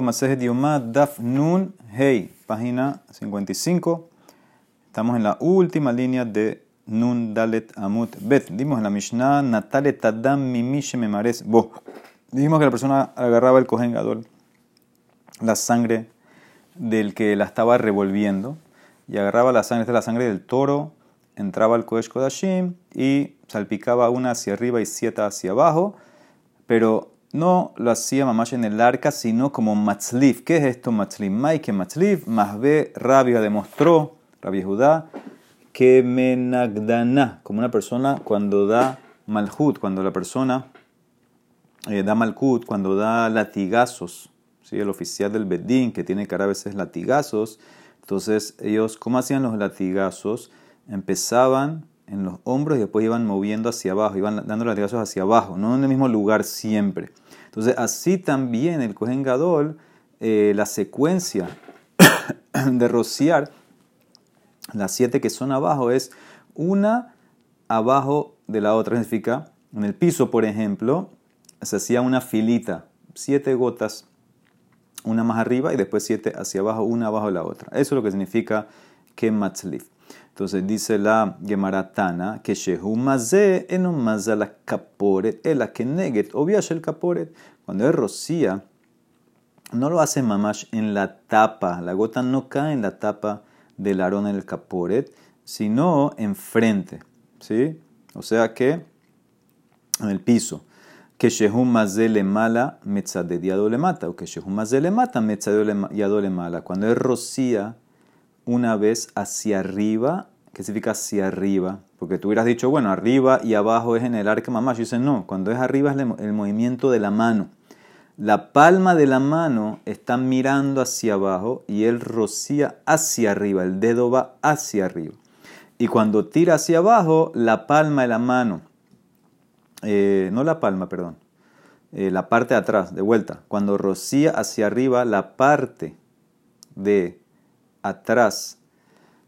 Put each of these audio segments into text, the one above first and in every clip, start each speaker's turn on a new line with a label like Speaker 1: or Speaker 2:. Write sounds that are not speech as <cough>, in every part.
Speaker 1: Masejet Yomá, Daf Nun, Hey, página 55. Estamos en la última línea de Nun Dalet Amut Bet. Dimos en la Mishnah, Natale Tadam Mimish Memares Bo. Dijimos que la persona agarraba el Kohen Gadol, la sangre del que la estaba revolviendo, y agarraba la sangre, la sangre del toro, entraba al Kodesh Kodashim y salpicaba una hacia arriba y siete hacia abajo, pero no lo hacía mamash en el arca, sino como matzlif. ¿Qué es esto matzlif? Maike matzlif, Mahbe Rabia demostró, Rabia Judá, que menagdana, como una persona cuando da malhut, cuando la persona eh, da malhut, cuando da latigazos, ¿sí? el oficial del bedín que tiene dar a veces latigazos, entonces ellos, ¿cómo hacían los latigazos? Empezaban en los hombros y después iban moviendo hacia abajo, iban dando latigazos hacia abajo, no en el mismo lugar siempre. Entonces, así también el Kohen Gadol, eh, la secuencia <coughs> de rociar, las siete que son abajo, es una abajo de la otra. Significa, en el piso, por ejemplo, se hacía una filita, siete gotas, una más arriba y después siete hacia abajo, una abajo de la otra. Eso es lo que significa que matzlif. Entonces dice la Gemaratana que Shehu Mazé en un la kaporet, el neget, obvias el kaporet. Cuando es rocía, no lo hace mamash en la tapa, la gota no cae en la tapa del arón en el kaporet, sino enfrente, ¿sí? O sea que en el piso. Que Shehu Mazé le mala, metzadediado le mata, o que Shehu Mazé le mata, metzadediado le mala. Cuando es rocía, una vez hacia arriba, ¿qué significa hacia arriba? Porque tú hubieras dicho, bueno, arriba y abajo es en el arca mamá. Yo dice, no, cuando es arriba es el movimiento de la mano. La palma de la mano está mirando hacia abajo y él rocía hacia arriba, el dedo va hacia arriba. Y cuando tira hacia abajo, la palma de la mano, eh, no la palma, perdón, eh, la parte de atrás, de vuelta. Cuando rocía hacia arriba, la parte de atrás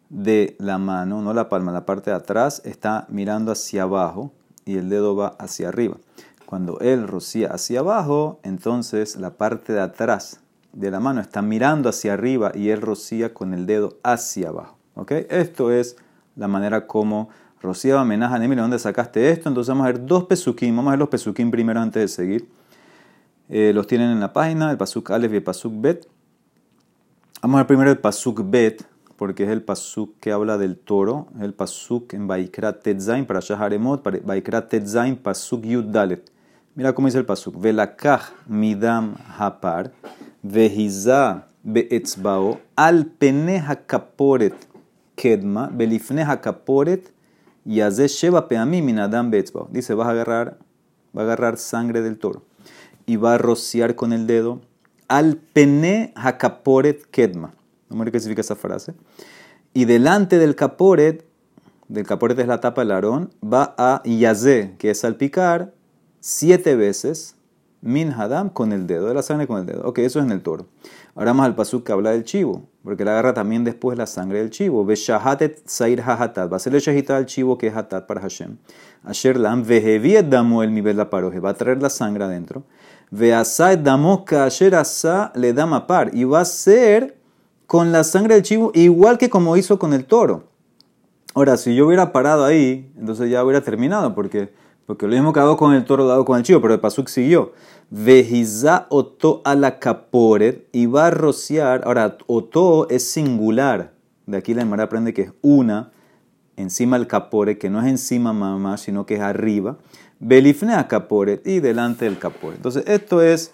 Speaker 1: de la mano, no la palma, la parte de atrás está mirando hacia abajo y el dedo va hacia arriba. Cuando él rocía hacia abajo, entonces la parte de atrás de la mano está mirando hacia arriba y él rocía con el dedo hacia abajo. ¿Ok? Esto es la manera como rociaba Menaja ¿De dónde sacaste esto? Entonces vamos a ver dos pesukim. Vamos a ver los pesukim primero antes de seguir. Eh, los tienen en la página, el pasuk Aleph y el pasuk Bet. Vamos a ver primero el pasuk Bet, porque es el pasuk que habla del toro, el pasuk en Baikrat Tetzain para Shaharemot, Baikrat Tetzain pasuk Yud Dalet. Mira cómo dice el pasuk. Velakach midam hapar, vehiza beetzbao, al pene kaporet kedma, belifne kaporet, yaze sheva peami minadam beetzbao. Dice, vas a agarrar, va a agarrar sangre del toro y va a rociar con el dedo al pene hakaporet kedma. No me qué significa esa frase. Y delante del caporet, del caporet es la tapa del arón, va a yazé, que es salpicar, siete veces, min hadam, con el dedo, de la sangre con el dedo. Ok, eso es en el toro. Ahora vamos al pasuk que habla del chivo, porque le agarra también después la sangre del chivo. Beshahatet sair hahatat, va a hacerle shahita al chivo que es hatat para Hashem. Asher lam veheviet damo el nivel la paroje, va a traer la sangre adentro. Veasai damoka asher asa le dama par, y va a ser con la sangre del chivo igual que como hizo con el toro. Ahora, si yo hubiera parado ahí, entonces ya hubiera terminado, porque, porque lo mismo que hago con el toro, dado con el chivo, pero el pasuk siguió. Vejiza oto a la caporet y va a rociar. Ahora, oto es singular. De aquí la Emara aprende que es una encima del caporet, que no es encima mamá, sino que es arriba. Belifne a caporet y delante del caporet. Entonces, esto es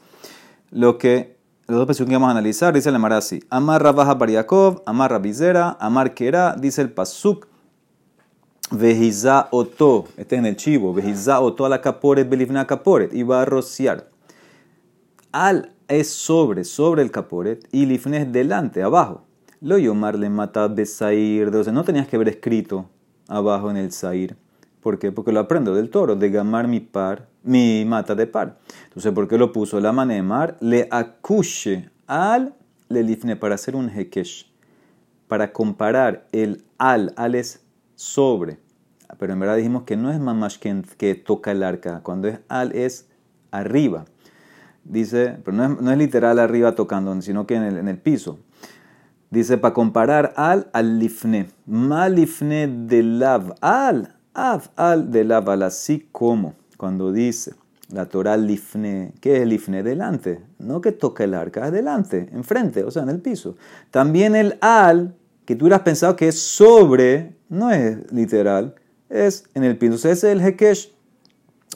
Speaker 1: lo que los dos pesukim que vamos a analizar. Dice la Emara así: Amar Rabaja Bariakov, Amar Rabizera, Amar dice el pasuk. Vejiza oto, este es en el chivo, vejiza oto a la caporet, belifne a caporet, y va a rociar al es sobre, sobre el caporet, y lifne es delante, abajo. Lo yomar le mata besair, entonces no tenías que haber escrito abajo en el sair. ¿Por qué? Porque lo aprendo del toro, de gamar mi par, mi mata de par. Entonces, ¿por qué lo puso? La manemar le acuche al le lifne para hacer un hekesh. Para comparar el al, al es sobre. Pero en verdad dijimos que no es mamash que, que toca el arca. Cuando es al es arriba. Dice, pero no es, no es literal arriba tocando, sino que en el, en el piso. Dice, para comparar al al lifne. Mal lifne de lav. Al, av, al de lav, al así como. Cuando dice la Torah lifne, ¿qué es lifne? Delante. No que toca el arca, es delante, enfrente, o sea, en el piso. También el al, que tú hubieras pensado que es sobre, no es literal, es en el piso. ese es el hekesh.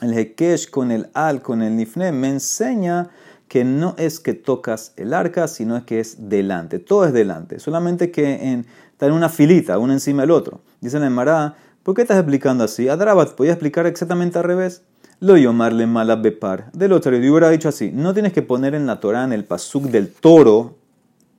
Speaker 1: El hekesh con el al, con el lifne, me enseña que no es que tocas el arca, sino es que es delante. Todo es delante. Solamente que en, está en una filita, uno encima del otro. Dice la Emara, ¿por qué estás explicando así? Adrabat, podía explicar exactamente al revés. Lo llamarle mala bepar. Del otro, yo hubiera dicho así: no tienes que poner en la Torah, en el pasuk del toro,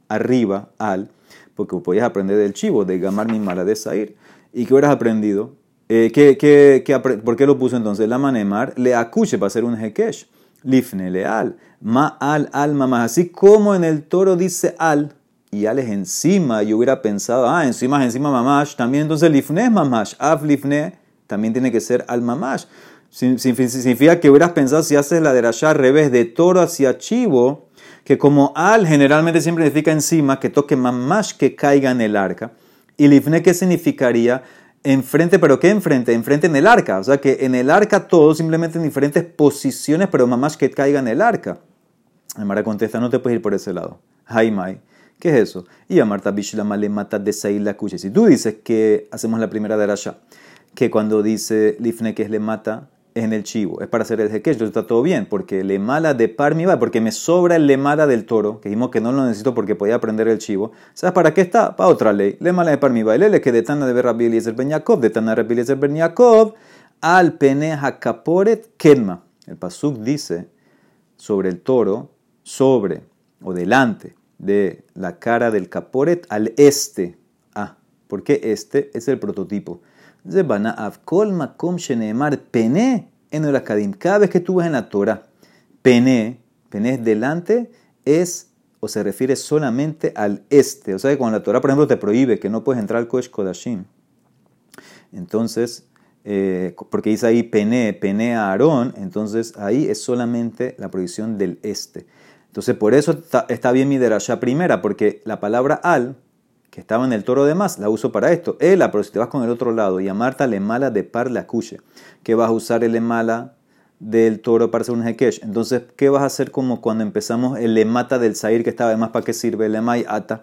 Speaker 1: arriba, al, porque podías aprender del chivo, de gamar mi mala de sair. ¿Y qué hubieras aprendido? Eh, ¿qué, qué, por qué lo puso entonces? La manemar le acuche para hacer un hekesh. Lifne leal. Ma al al mamá. Así como en el toro dice al y al es encima, yo hubiera pensado, ah, encima encima mamash. También entonces lifne mamash. Af lifne también tiene que ser al mamash. Significa que hubieras pensado si haces la derashá al revés, de toro hacia chivo, que como al generalmente siempre significa encima, que toque mamash que caiga en el arca. Y lifne, ¿qué significaría? Enfrente, pero ¿qué enfrente? Enfrente en el arca. O sea que en el arca todo simplemente en diferentes posiciones, pero mamash que caiga en el arca. Amara contesta, no te puedes ir por ese lado. Jaimai. ¿Qué es eso? Y a Marta le mata de Sail la Si tú dices que hacemos la primera derasha, que cuando dice Lifne que es le mata, en el chivo. Es para hacer el hekesh, está todo bien, porque le mala de par mi va, porque me sobra el lemala del toro, que dijimos que no lo necesito porque podía aprender el chivo. ¿Sabes para qué está? Para otra ley. Le mala de par mi va. El que de Tana de Rabbi Eliezer Ben Yaakov, de Tana Rabbi Eliezer Ben al pene hakaporet kenma. El pasuk dice sobre el toro, sobre o delante de la cara del caporet al este. Ah, porque este es el prototipo. Pene en el Akadim. Cada vez que tú en la Torah, Pene, Pene delante, es o se refiere solamente al este. O sea que cuando la Torah, por ejemplo, te prohíbe que no puedes entrar al Kodesh Kodashim, entonces, eh, porque dice ahí Pene, Pene a Aarón, entonces ahí es solamente la prohibición del este. Entonces, por eso está, está bien mi derasha primera, porque la palabra al que estaba en el toro de más, la uso para esto. Ela, pero si te vas con el otro lado y a Marta le mala de par la cuche, que vas a usar el mala del toro para hacer un hekesh. Entonces, ¿qué vas a hacer como cuando empezamos el mata del sair que estaba de más para qué sirve el emay ata?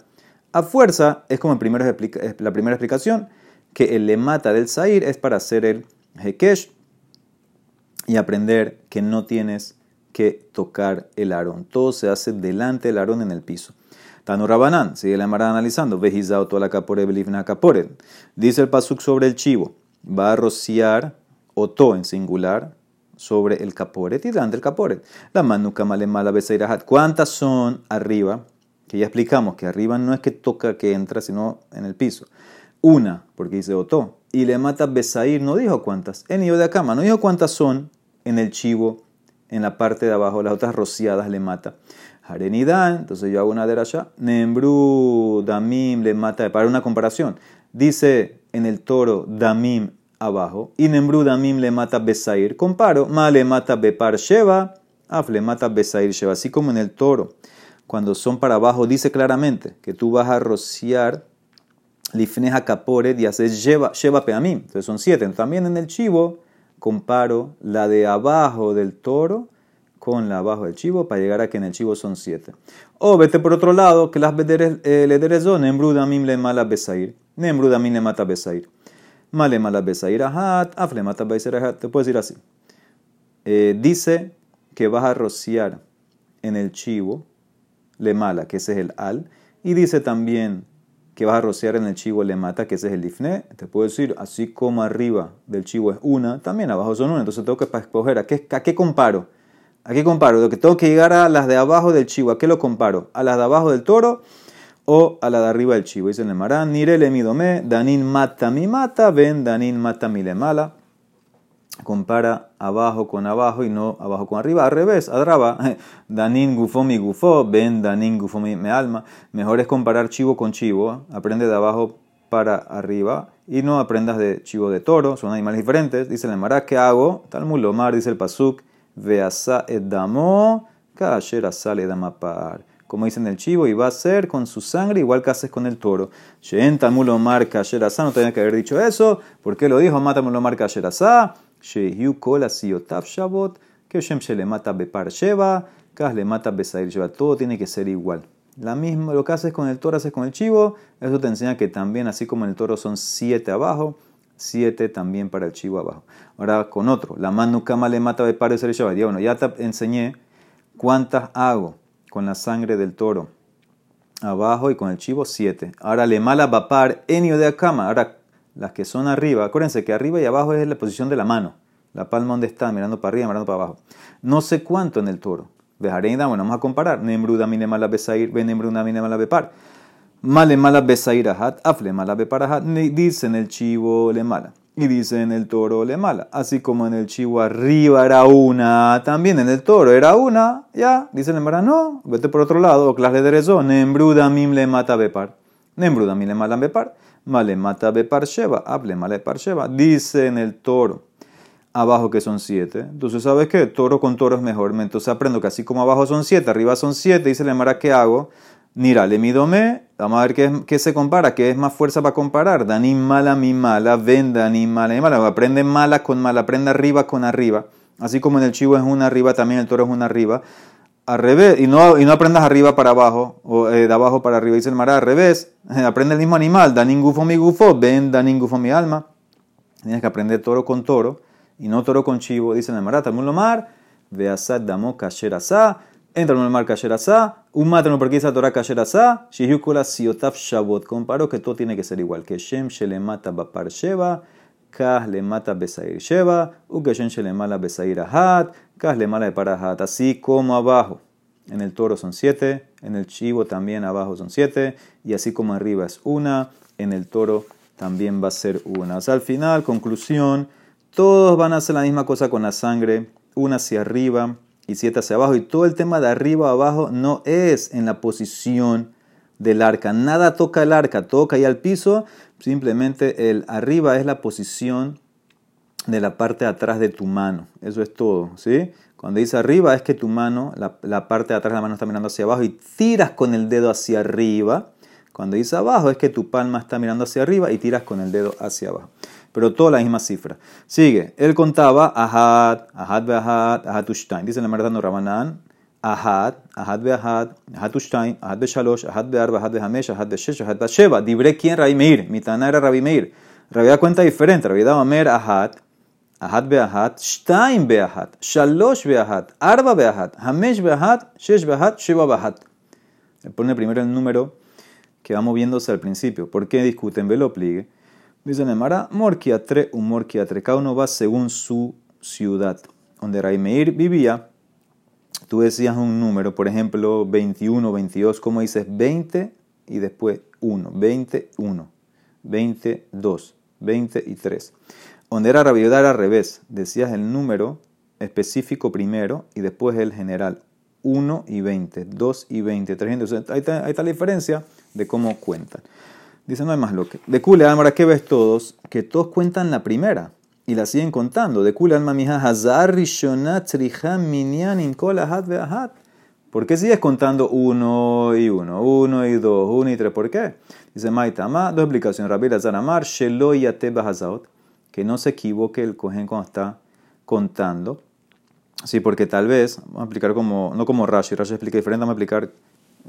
Speaker 1: A fuerza, es como la primera explicación, que el mata del sair es para hacer el hekesh y aprender que no tienes que tocar el arón. Todo se hace delante del arón en el piso. Tanu Rabanán, sigue la Mara analizando. Dice el pasuk sobre el chivo, va a rociar oto en singular sobre el caporet y delante del caporet. La manuka male mala beseirahat. ¿Cuántas son arriba? Que ya explicamos que arriba no es que toca que entra, sino en el piso. Una, porque dice oto. Y le mata besair, no dijo cuántas. En de cama, no dijo cuántas son en el chivo, en la parte de abajo, las otras rociadas le mata. Harenidan, entonces yo hago una derasha. Nembru, Damim, le mata. Para una comparación, dice en el toro Damim abajo y Nembru, Damim le mata Besair. Comparo, Ma le mata Bepar Sheva, Af le mata Besair Sheva. Así como en el toro, cuando son para abajo, dice claramente que tú vas a rociar Lifneja Kapore y haces Sheva, Sheva Peamim. Entonces son siete. También en el chivo, comparo la de abajo del toro con la abajo del chivo para llegar a que en el chivo son siete. O vete por otro lado, que las eh, lederezón, nembrudamim le mala besair, nembrudamim le mata besair. Male mala besair ahat, afle mata besair ahat. Te puedes decir así. Eh, dice que vas a rociar en el chivo le mala, que ese es el al, y dice también que vas a rociar en el chivo le mata, que ese es el lifne. Te puedo decir, así como arriba del chivo es una, también abajo son una. Entonces tengo que escoger a qué, a qué comparo. ¿A qué comparo? Lo que tengo que llegar a las de abajo del chivo. ¿A qué lo comparo? ¿A las de abajo del toro o a la de arriba del chivo? Dice el Marán, Nire le midome, Danin mata mi mata, ven Danin mata mi le mala. Compara abajo con abajo y no abajo con arriba. Al revés, adraba. <laughs> Danin gufo mi gufo, ven Danin gufo mi me alma. Mejor es comparar chivo con chivo. Aprende de abajo para arriba y no aprendas de chivo de toro. Son animales diferentes. Dice el Marán, ¿qué hago? Tal mulomar, dice el Pasuk. Veasa edamo kasher sale damapar. Como dicen el chivo, y va a ser con su sangre igual que haces con el toro. Shen Talmud Omar kasher no tenía que haber dicho eso. ¿Por qué lo dijo? Mata Omar kasher. Shehu kol asiyotaf shabot. Que Shem le mata bepar sheva. Kas le mata besair sheva. Todo tiene que ser igual. La misma, lo que haces con el toro, haces con el chivo. Eso te enseña que también, así como en el toro son siete abajo, siete también para el chivo abajo. Ahora con otro, la mano cama le mata de pares el Bueno, ya te enseñé cuántas hago con la sangre del toro abajo y con el chivo, siete. Ahora le mala vapar enio de cama. Ahora las que son arriba, acuérdense que arriba y abajo es la posición de la mano. La palma donde está, mirando para arriba, mirando para abajo. No sé cuánto en el toro. Vejareida, bueno, vamos a comparar. Nembruda mine mala besair, ve nembruda mine mala bepar. Male mala besair ahat, afle mala bepar ahat. Dice en el chivo le mala. Y dice en el toro le mala. Así como en el chivo arriba era una, también en el toro era una, ya. Dice el mala, no, vete por otro lado. O clase de rezo. Nembruda mim le mata bepar. Nembruda mim le mala bepar. Male mata bepar sheva. Afle mala bepar sheva. Dice en el toro abajo que son 7. Entonces, ¿sabes qué? Toro con toro es mejor. Entonces aprendo que así como abajo son 7, arriba son 7, dice la Mara, ¿qué hago? Mira, le midome, vamos a ver qué, se compara, qué es más fuerza para comparar. Dani mala, mi mala, ven Dani mala, mi mala. Aprende mala con mala, aprende arriba con arriba. Así como en el chivo es una arriba, también el toro es una arriba. Al revés, y no, y no aprendas arriba para abajo, o eh, de abajo para arriba, dice el Mara, al revés, <laughs> aprende el mismo animal, Dani gufo mi gufo, ven Dani gufo mi alma. Tienes que aprender toro con toro y no toro con chivo, dice el Marat, Mulomar, Veasad damo kasher entra en el mar kasher asa, un porque dice Torah kasher asa, Shihyukula siotaf. Comparo que todo tiene que ser igual, que Shem le mata bapar sheva, Kah le mata besair sheva, u que Shem le mala besair ahat, Kah le mala de ahat, así como abajo. En el toro son siete, en el chivo también abajo son siete, y así como arriba es una, en el toro también va a ser una. O sea, al final, conclusión, todos van a hacer la misma cosa con la sangre, una hacia arriba y siete hacia abajo. Y todo el tema de arriba abajo no es en la posición del arca. Nada toca el arca, toca ahí al piso. Simplemente el arriba es la posición de la parte de atrás de tu mano. Eso es todo, ¿sí? Cuando dice arriba es que tu mano, la, parte de atrás de la mano está mirando hacia abajo y tiras con el dedo hacia arriba. Cuando dice abajo es que tu palma está mirando hacia arriba y tiras con el dedo hacia abajo pero toda la misma cifra. Sigue, él contaba ahad, ahad beahad, ahad ushtain. Dice la Mardano Rabanan, ahad, ahad beahad, ahad ushtain, ahad shalosh, ahad bearba, ahad behamesh, ahad beshesh, ahad basheva. Dibre quién Rabi Meir, mitana era Rabi Meir. Rabi da cuenta diferente, Rabi daba mer ahad, ahad beahad, shtain beahad, shalosh beahad, arba beahad, hamesh beahad, shesh beahad, sheva beahad. Le pone primero el número que va moviéndose al principio. ¿Por qué discuten? Velo pligue. Dice Nemara, Morkiatre, un Morkiatre. Cada uno va según su ciudad. Donde Raimeir vivía, tú decías un número, por ejemplo, 21, 22, como dices 20 y después 1, 21, 22, 23. Donde era Rabiudá era al revés, decías el número específico primero y después el general. 1 y 20, 2 y 20, 300. Ahí está, ahí la diferencia de cómo cuentan. Dice, no hay más lo que. De Kule Alma, ¿qué ves todos? Que todos cuentan la primera y la siguen contando. De Alma, Hazar Rishonat Minyan Inkola Hat Beahat. ¿Por qué sigues contando uno y uno, uno y dos, uno y tres? ¿Por qué? Dice Maitama, dos explicaciones. Rabbi Lazar Amar, Shelo Hazaot, que no se equivoque el cohen cuando está contando. Sí, porque tal vez, vamos a explicar como, no como Rashi, Rashi explica diferente, vamos a explicar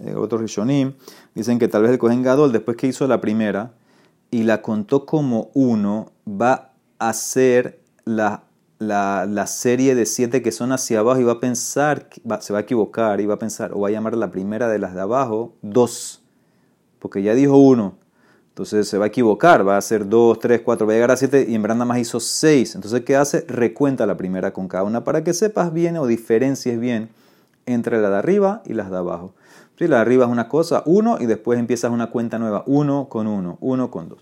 Speaker 1: eh, otros Rishonim, dicen que tal vez el Kohen Gadol, después que hizo la primera y la contó como uno, va hacer la, la, serie de siete que son hacia abajo y va a pensar, se va a equivocar y va a pensar, o va a llamar la primera de las de abajo dos, porque ya dijo uno. Entonces se va a equivocar, va a hacer dos, tres, cuatro, va a llegar a siete y en verdad nada más hizo seis. Entonces, ¿qué hace? Recuenta la primera con cada una para que sepas bien o diferencies bien entre la de arriba y las de abajo. Si la de arriba es una cosa, uno, y después empiezas una cuenta nueva, uno con uno, uno con dos.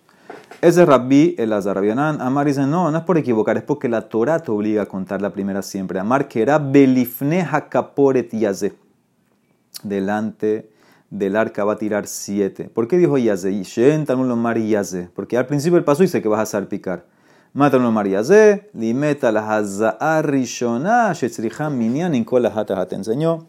Speaker 1: Ese Rabbi, el Azarabianan, Amar dice, no, no es por equivocar, es porque la Torah te obliga a contar la primera siempre. Amar que era Belifne Hakaporet Yaze. Delante del arca va a tirar siete. ¿Por qué dijo Yaze? Shen Tanul Omar Yaze. Porque al principio el paso dice que vas a salpicar. Mátalo María Z, limeta la rishona, shetzrihan minyan en te enseñó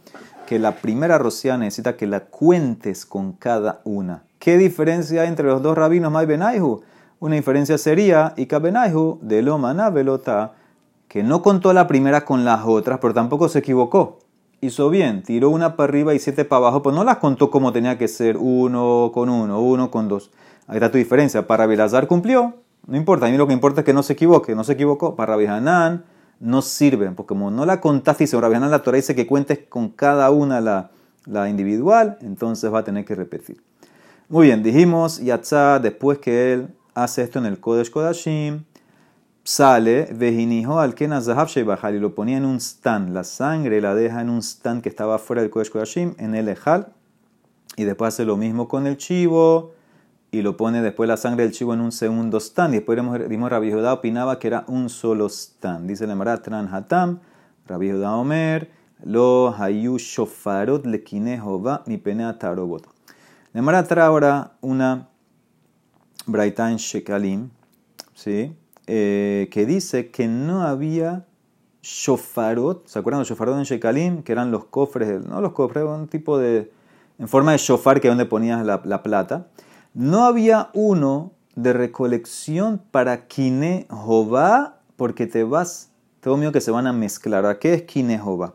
Speaker 1: que la primera rocía necesita que la cuentes con cada una. ¿Qué diferencia hay entre los dos rabinos Mai Benaihu? Una diferencia sería, y Benaihu de lo velota, que no contó la primera con las otras, pero tampoco se equivocó. Hizo bien, tiró una para arriba y siete para abajo, pues no las contó como tenía que ser, uno con uno, uno con dos. Ahí está tu diferencia. Para Belazar cumplió, no importa, a mí lo que importa es que no se equivoque, no se equivocó. Para Hanan no sirven, porque como no la contaste sobre Hanan la Torah dice que cuentes con cada una la, la individual, entonces va a tener que repetir. Muy bien, dijimos Yatzá, después que él hace esto en el Kodesh Kodashim, sale, Vejinijo al Zahav y lo ponía en un stand. La sangre la deja en un stand que estaba fuera del Kodesh Kodashim, en el Ejal, y después hace lo mismo con el chivo y lo pone después la sangre del chivo en un segundo stand. Y después vimos Rabbi Judá opinaba que era un solo stand. Dice la Tran Hatam, Rabbi Judá Omer, Lo Hayu Shofarot Lekine Mi Penea Tarobot. La Mara trae ahora una Braitan Shekalim, ¿sí? Eh, que dice que no había shofarot, ¿se acuerdan de shofarot en Shekalim? Que eran los cofres, no los cofres, un tipo de, en forma de shofar que es donde ponías la, la plata no había uno de recolección para Kine porque te vas, tengo miedo que se van a mezclar. ¿A qué es Kine Jova?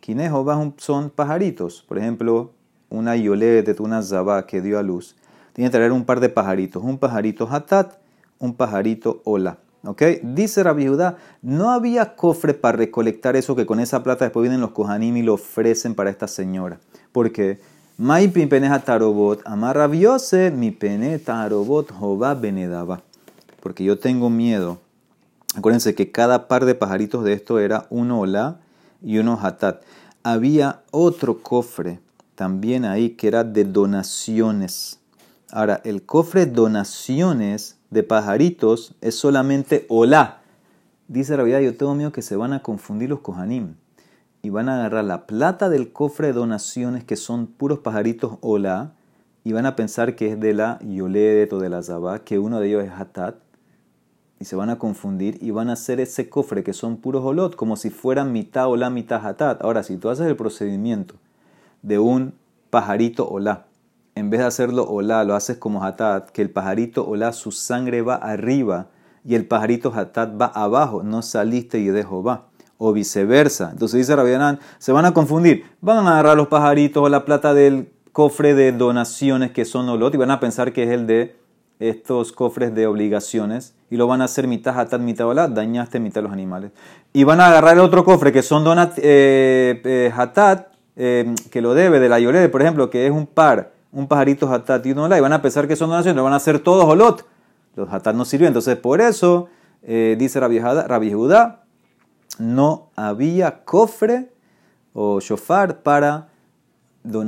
Speaker 1: Kine son pajaritos. Por ejemplo, una yolete, una zabá que dio a luz. Tiene que traer un par de pajaritos. Un pajarito hatat, un pajarito hola. ¿Ok? Dice Rabbi Judá, no había cofre para recolectar eso que con esa plata después vienen los kohanim y lo ofrecen para esta señora. ¿Por qué? Mai pene tarobot, amar mi pene tarobot jova benedaba. Porque yo tengo miedo. Acuérdense que cada par de pajaritos de esto era uno ola y uno hatat. Había otro cofre también ahí que era de donaciones. Ahora, el cofre donaciones de pajaritos es solamente hola. Dice la vida, yo tengo miedo que se van a confundir los kohanim y van a agarrar la plata del cofre de donaciones que son puros pajaritos hola y van a pensar que es de la Yoledet o de la Zabá, que uno de ellos es Hatat, y se van a confundir y van a hacer ese cofre que son puros olot, como si fueran mitad hola, mitad Hatat. Ahora, si tú haces el procedimiento de un pajarito hola, en vez de hacerlo hola, lo haces como Hatat, que el pajarito hola, su sangre va arriba y el pajarito Hatat va abajo, no saliste y dejo va o viceversa. Entonces dice Rabianán, se van a confundir. Van a agarrar los pajaritos o la plata del cofre de donaciones que son olot y van a pensar que es el de estos cofres de obligaciones y lo van a hacer mitad hatat, mitad olat, dañaste mitad los animales. Y van a agarrar el otro cofre que son donat, eh, eh, hatat, eh, que lo debe de la yolede, por ejemplo, que es un par, un pajarito hatat y un olat, y van a pensar que son donaciones, lo van a hacer todos olot. Los hatat no sirven. Entonces, por eso, dice Rabbi Judá, no había cofre o shofar para no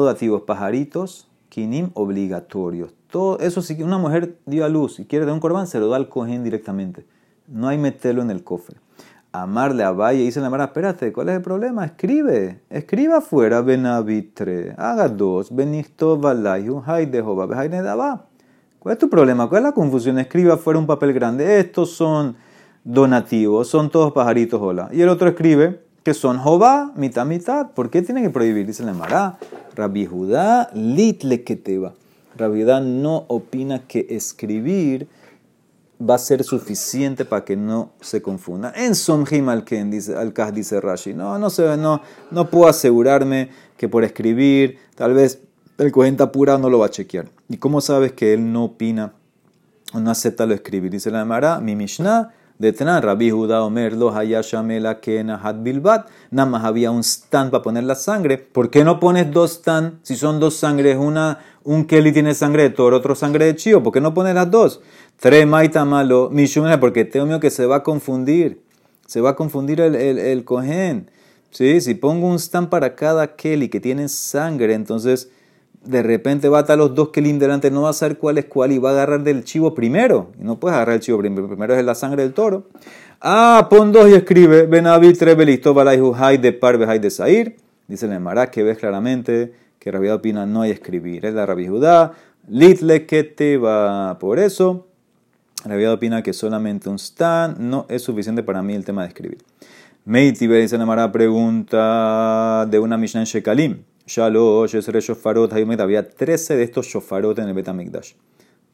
Speaker 1: donativos, pajaritos, kinim obligatorios. Todo eso, si una mujer dio a luz y quiere dar un corbán, se lo da al cojín directamente. No hay meterlo en el cofre. Amarle a Valle, dice la Mara, espérate, ¿cuál es el problema? Escribe, escriba afuera, benavitre, haga dos, benito valayu, hay de Jehová, ¿Cuál es tu problema? ¿Cuál es la confusión? Escriba afuera un papel grande. Estos son donativos, son todos pajaritos, hola. Y el otro escribe que son Jehová, mitad, mitad. ¿Por qué tiene que prohibir? Dice la Mará, Rabbi Judá, litle keteba. Rabbi Judá no opina que escribir va a ser suficiente para que no se confunda. En Somjim al dice, al dice Rashi, no, no, se, no, no puedo asegurarme que por escribir, tal vez el cuenta pura no lo va a chequear. ¿Y cómo sabes que él no opina o no acepta lo escribir? Dice la Mará, mi Mishnah, de Tenan, Rabbi Judá Omer, lo Hayashamela Kena Had Bilbat, nada más había un stand para poner la sangre. ¿Por qué no pones dos stand si son dos sangres? Una, un Kelly tiene sangre de toro, otro sangre de chío. ¿Por qué no pones las dos? Tres Maita Malo, Mishumena, porque tengo miedo que se va a confundir. Se va a confundir el, el, el cohen. ¿Sí? Si pongo un stand para cada Kelly que tiene sangre, entonces de repente va a estar los dos kelim delante, no va a saber cuál es cuál y va a agarrar del chivo primero. Y no puedes agarrar el chivo primero, primero es la sangre del toro. Ah, pon dos y escribe, Benavit Trebelisto hay de Parve hay de Sair. Dice el Mará que ves claramente que Rabbi opina no hay escribir. Es la Rabbi Judá, Litle que te va. Por eso, La vida opina que solamente un stan no es suficiente para mí el tema de escribir. Meiti dice la pregunta de una Mishnah en Shekalim. Shalosh, Yesre Shofarot, había 13 de estos Shofarot en el Betamikdash.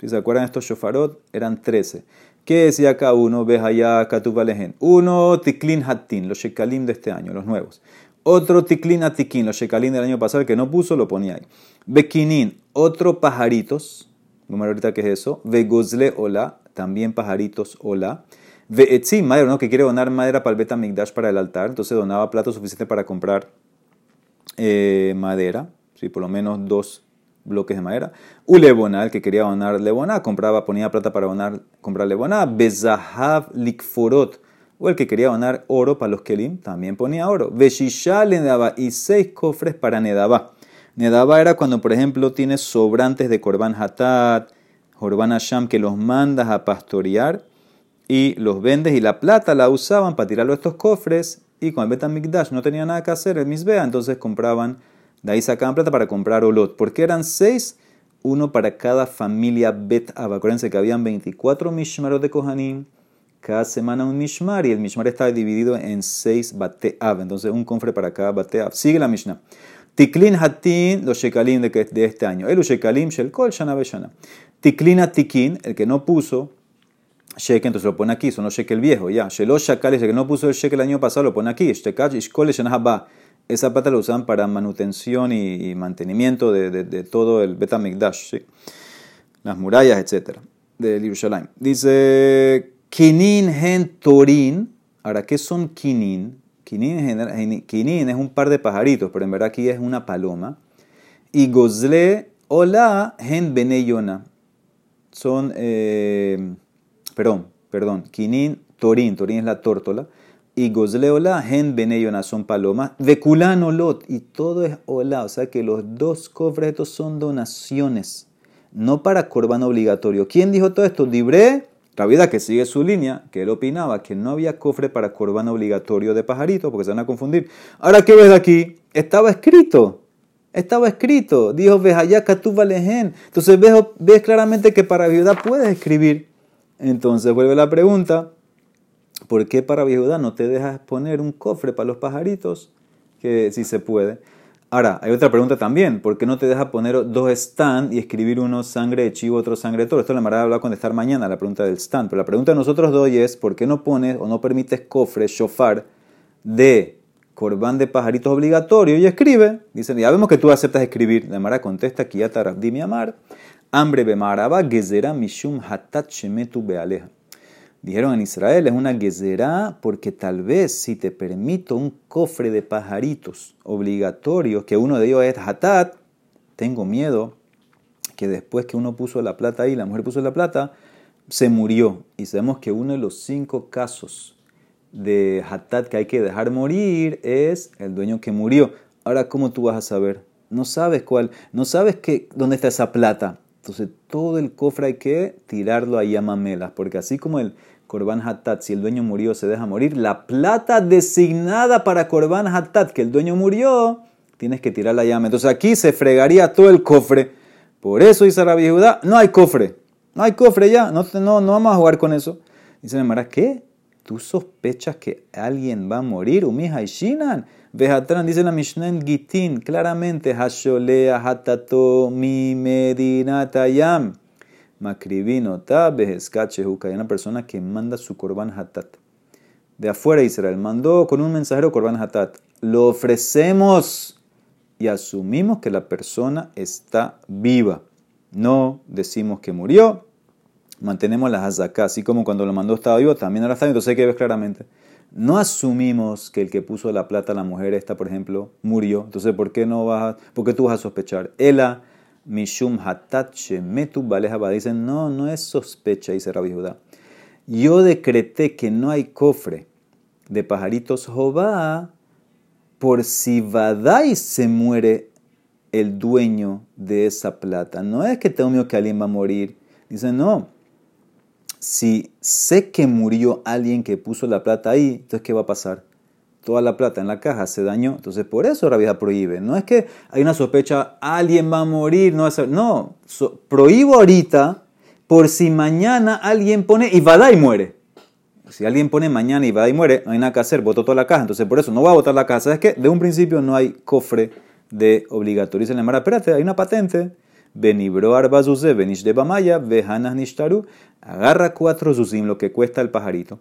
Speaker 1: ¿Se acuerdan estos Shofarot? Eran 13. ¿Qué decía cada uno? Ves allá, Katubalejen. Uno, Tiklin Hatin, los Shekalim de este año, los nuevos. Otro Tiklin Atikin, los Shekalim del año pasado, el que no puso, lo ponía ahí. Bekinin, otro pajaritos. Vamos a ahorita qué es eso. Vegozle Ola, también pajaritos Ola. Veetzim, madera, ¿no? Que quiere donar madera para el Betamikdash para el altar. Entonces donaba plato suficiente para comprar eh, madera. Sí, por lo menos dos bloques de madera. Uleboná, el que quería donar leboná, compraba, ponía plata para donar, comprar leboná. Bezahav likforot, o el que quería donar oro para los kelim, también ponía oro. Veshisha le daba y seis cofres para Nedaba. Nedaba era cuando, por ejemplo, tienes sobrantes de Korban Hatat, Korban Hasham, que los mandas a pastorear y los vendes y la plata la usaban para tirarlo a estos cofres y con el Betamikdash no tenía nada que hacer, el Misbea, entonces compraban de ahí sacaban plata para comprar olot. porque eran seis? Uno para cada familia Bet. Acuérdense que habían 24 mishmarot de Kohanim. Cada semana un mishmar y el mishmar estaba dividido en seis Bate Ab. Entonces un confre para cada Bate Ab. Sigue la Mishnah. Tiklin hatin, los shekalim de, de este año. El shekalim shel kol shana beshana. Tiklin tikin, el que no puso shekel, entonces lo pone aquí, son los shekel viejo, ya. Shelosh shakales, el que no puso el shekel el año pasado, lo pone aquí. Shtekach ishkol shana haba esa plata la usaban para manutención y, mantenimiento de, de, todo el Betamikdash, ¿sí? las murallas, etc. de Jerusalén. Dice, Kinin hen torin. Ahora, ¿qué son kinin? Kinin, es un par de pajaritos, pero en verdad aquí es una paloma. Y gozle hola hen beneyona. Son, eh, perdón, perdón, kinin torin. Torin es la tórtola y Gozleola, Gen Beneyona son palomas, Veculano Lot, y todo es Ola, o sea que los dos cofres estos son donaciones, no para corbán obligatorio. ¿Quién dijo todo esto? Libre, la vida que sigue su línea, que él opinaba que no había cofre para corbán obligatorio de pajarito, porque se van a confundir. Ahora, ¿qué ves aquí? Estaba escrito. Estaba escrito, dijo Vejayaka tu valehen. Entonces ves, ves claramente que para viuda puedes escribir. Entonces vuelve la pregunta, ¿Por qué para viuda no te dejas poner un cofre para los pajaritos? Que si se puede. Ahora, hay otra pregunta también. ¿Por qué no te dejas poner dos stand y escribir uno sangre de chivo, otro sangre de toro? Esto la Mara va a contestar mañana, la pregunta del stand. Pero la pregunta de nosotros dos es, ¿por qué no pones o no permites cofre, shofar, de corbán de pajaritos obligatorio? Y escribe. Dicen, ya vemos que tú aceptas escribir. La Mara contesta, Kiyata mi Amar. Hambre bemaraba gezera mishum hatat bealeja. Dijeron en Israel, es una gezerá porque tal vez si te permito un cofre de pajaritos obligatorios, que uno de ellos es hatat, tengo miedo que después que uno puso la plata ahí, la mujer puso la plata, se murió. Y sabemos que uno de los cinco casos de hatat que hay que dejar morir es el dueño que murió. Ahora, ¿cómo tú vas a saber? No sabes cuál, no sabes dónde está esa plata. Entonces, todo el cofre hay que tirarlo a mamelas, porque así como el Corban Hatat, si el dueño murió, se deja morir. La plata designada para Corban Hatat, que el dueño murió, tienes que tirar la llama. Entonces aquí se fregaría todo el cofre. Por eso dice Rabbi Judá, no hay cofre. No hay cofre ya, no, no, no vamos a jugar con eso. Dice Mara, ¿qué? ¿Tú sospechas que alguien va a morir? Umija y Shinan. Vejatran dice la Mishnah Gitin, claramente, Hasholea hatato mi medinatayam. Makrivino Hay una persona que manda su korban hatat. De afuera Israel mandó con un mensajero korban hatat. Lo ofrecemos y asumimos que la persona está viva. No decimos que murió. Mantenemos la hazaká, así como cuando lo mandó estaba vivo, también ahora está vivo. Entonces hay que ver claramente. No asumimos que el que puso la plata a la mujer esta, por ejemplo, murió. Entonces, ¿por qué no vas a, por qué tú vas a sospechar? Ela Mishum hatat shemetu Dicen, no, no es sospecha, dice Rabbi Judá. Yo decreté que no hay cofre de pajaritos Jobá por si Vadai se muere el dueño de esa plata. No es que tengo miedo que alguien va a morir. Dice, no. Si sé que murió alguien que puso la plata ahí, entonces ¿qué va a pasar? Toda la plata en la caja se dañó. Entonces, por eso Rabia prohíbe. No es que hay una sospecha, alguien va a morir, no va a ser. No, prohíbo ahorita por si mañana alguien pone y y muere. Si alguien pone mañana y va y muere, no hay nada que hacer, botó toda la caja. Entonces, por eso no va a botar la caja. ¿Sabes qué? De un principio no hay cofre de obligatorio. Dice la Mara, espérate, hay una patente. Benibro arba zuze, benish de bamaya, vejanas nishtaru. Agarra cuatro zuzim, lo que cuesta el pajarito.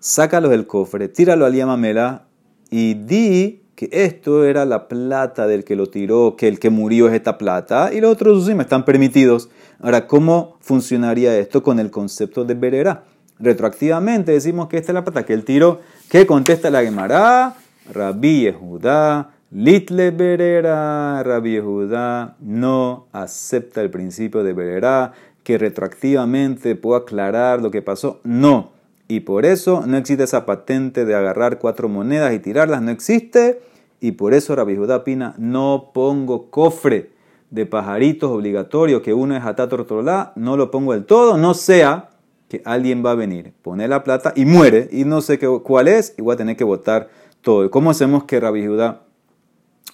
Speaker 1: Sácalo del cofre, tíralo al yamamela y di que esto era la plata del que lo tiró, que el que murió es esta plata, y los otros zuzim están permitidos. Ahora, ¿cómo funcionaría esto con el concepto de Berera? Retroactivamente decimos que esta es la plata que él tiró. ¿Qué contesta la Gemara? Rabí Yehudá, Litle Berera, Rabí Yehudá no acepta el principio de Berera, que retroactivamente puedo aclarar lo que pasó. No. Y por eso no existe esa patente de agarrar cuatro monedas y tirarlas, no existe. Y por eso Rabí Judá Pina no pongo cofre de pajaritos obligatorios, que uno es atatortolá, no lo pongo del todo, no sea que alguien va a venir, pone la plata y muere, y no sé qué, cuál es, y voy a tener que votar todo. ¿Cómo hacemos que Rabbi Judá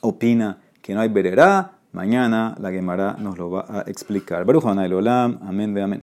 Speaker 1: opina que no hay vererá? Mañana la Gemara nos lo va a explicar. Baruch Olam, amén, amén.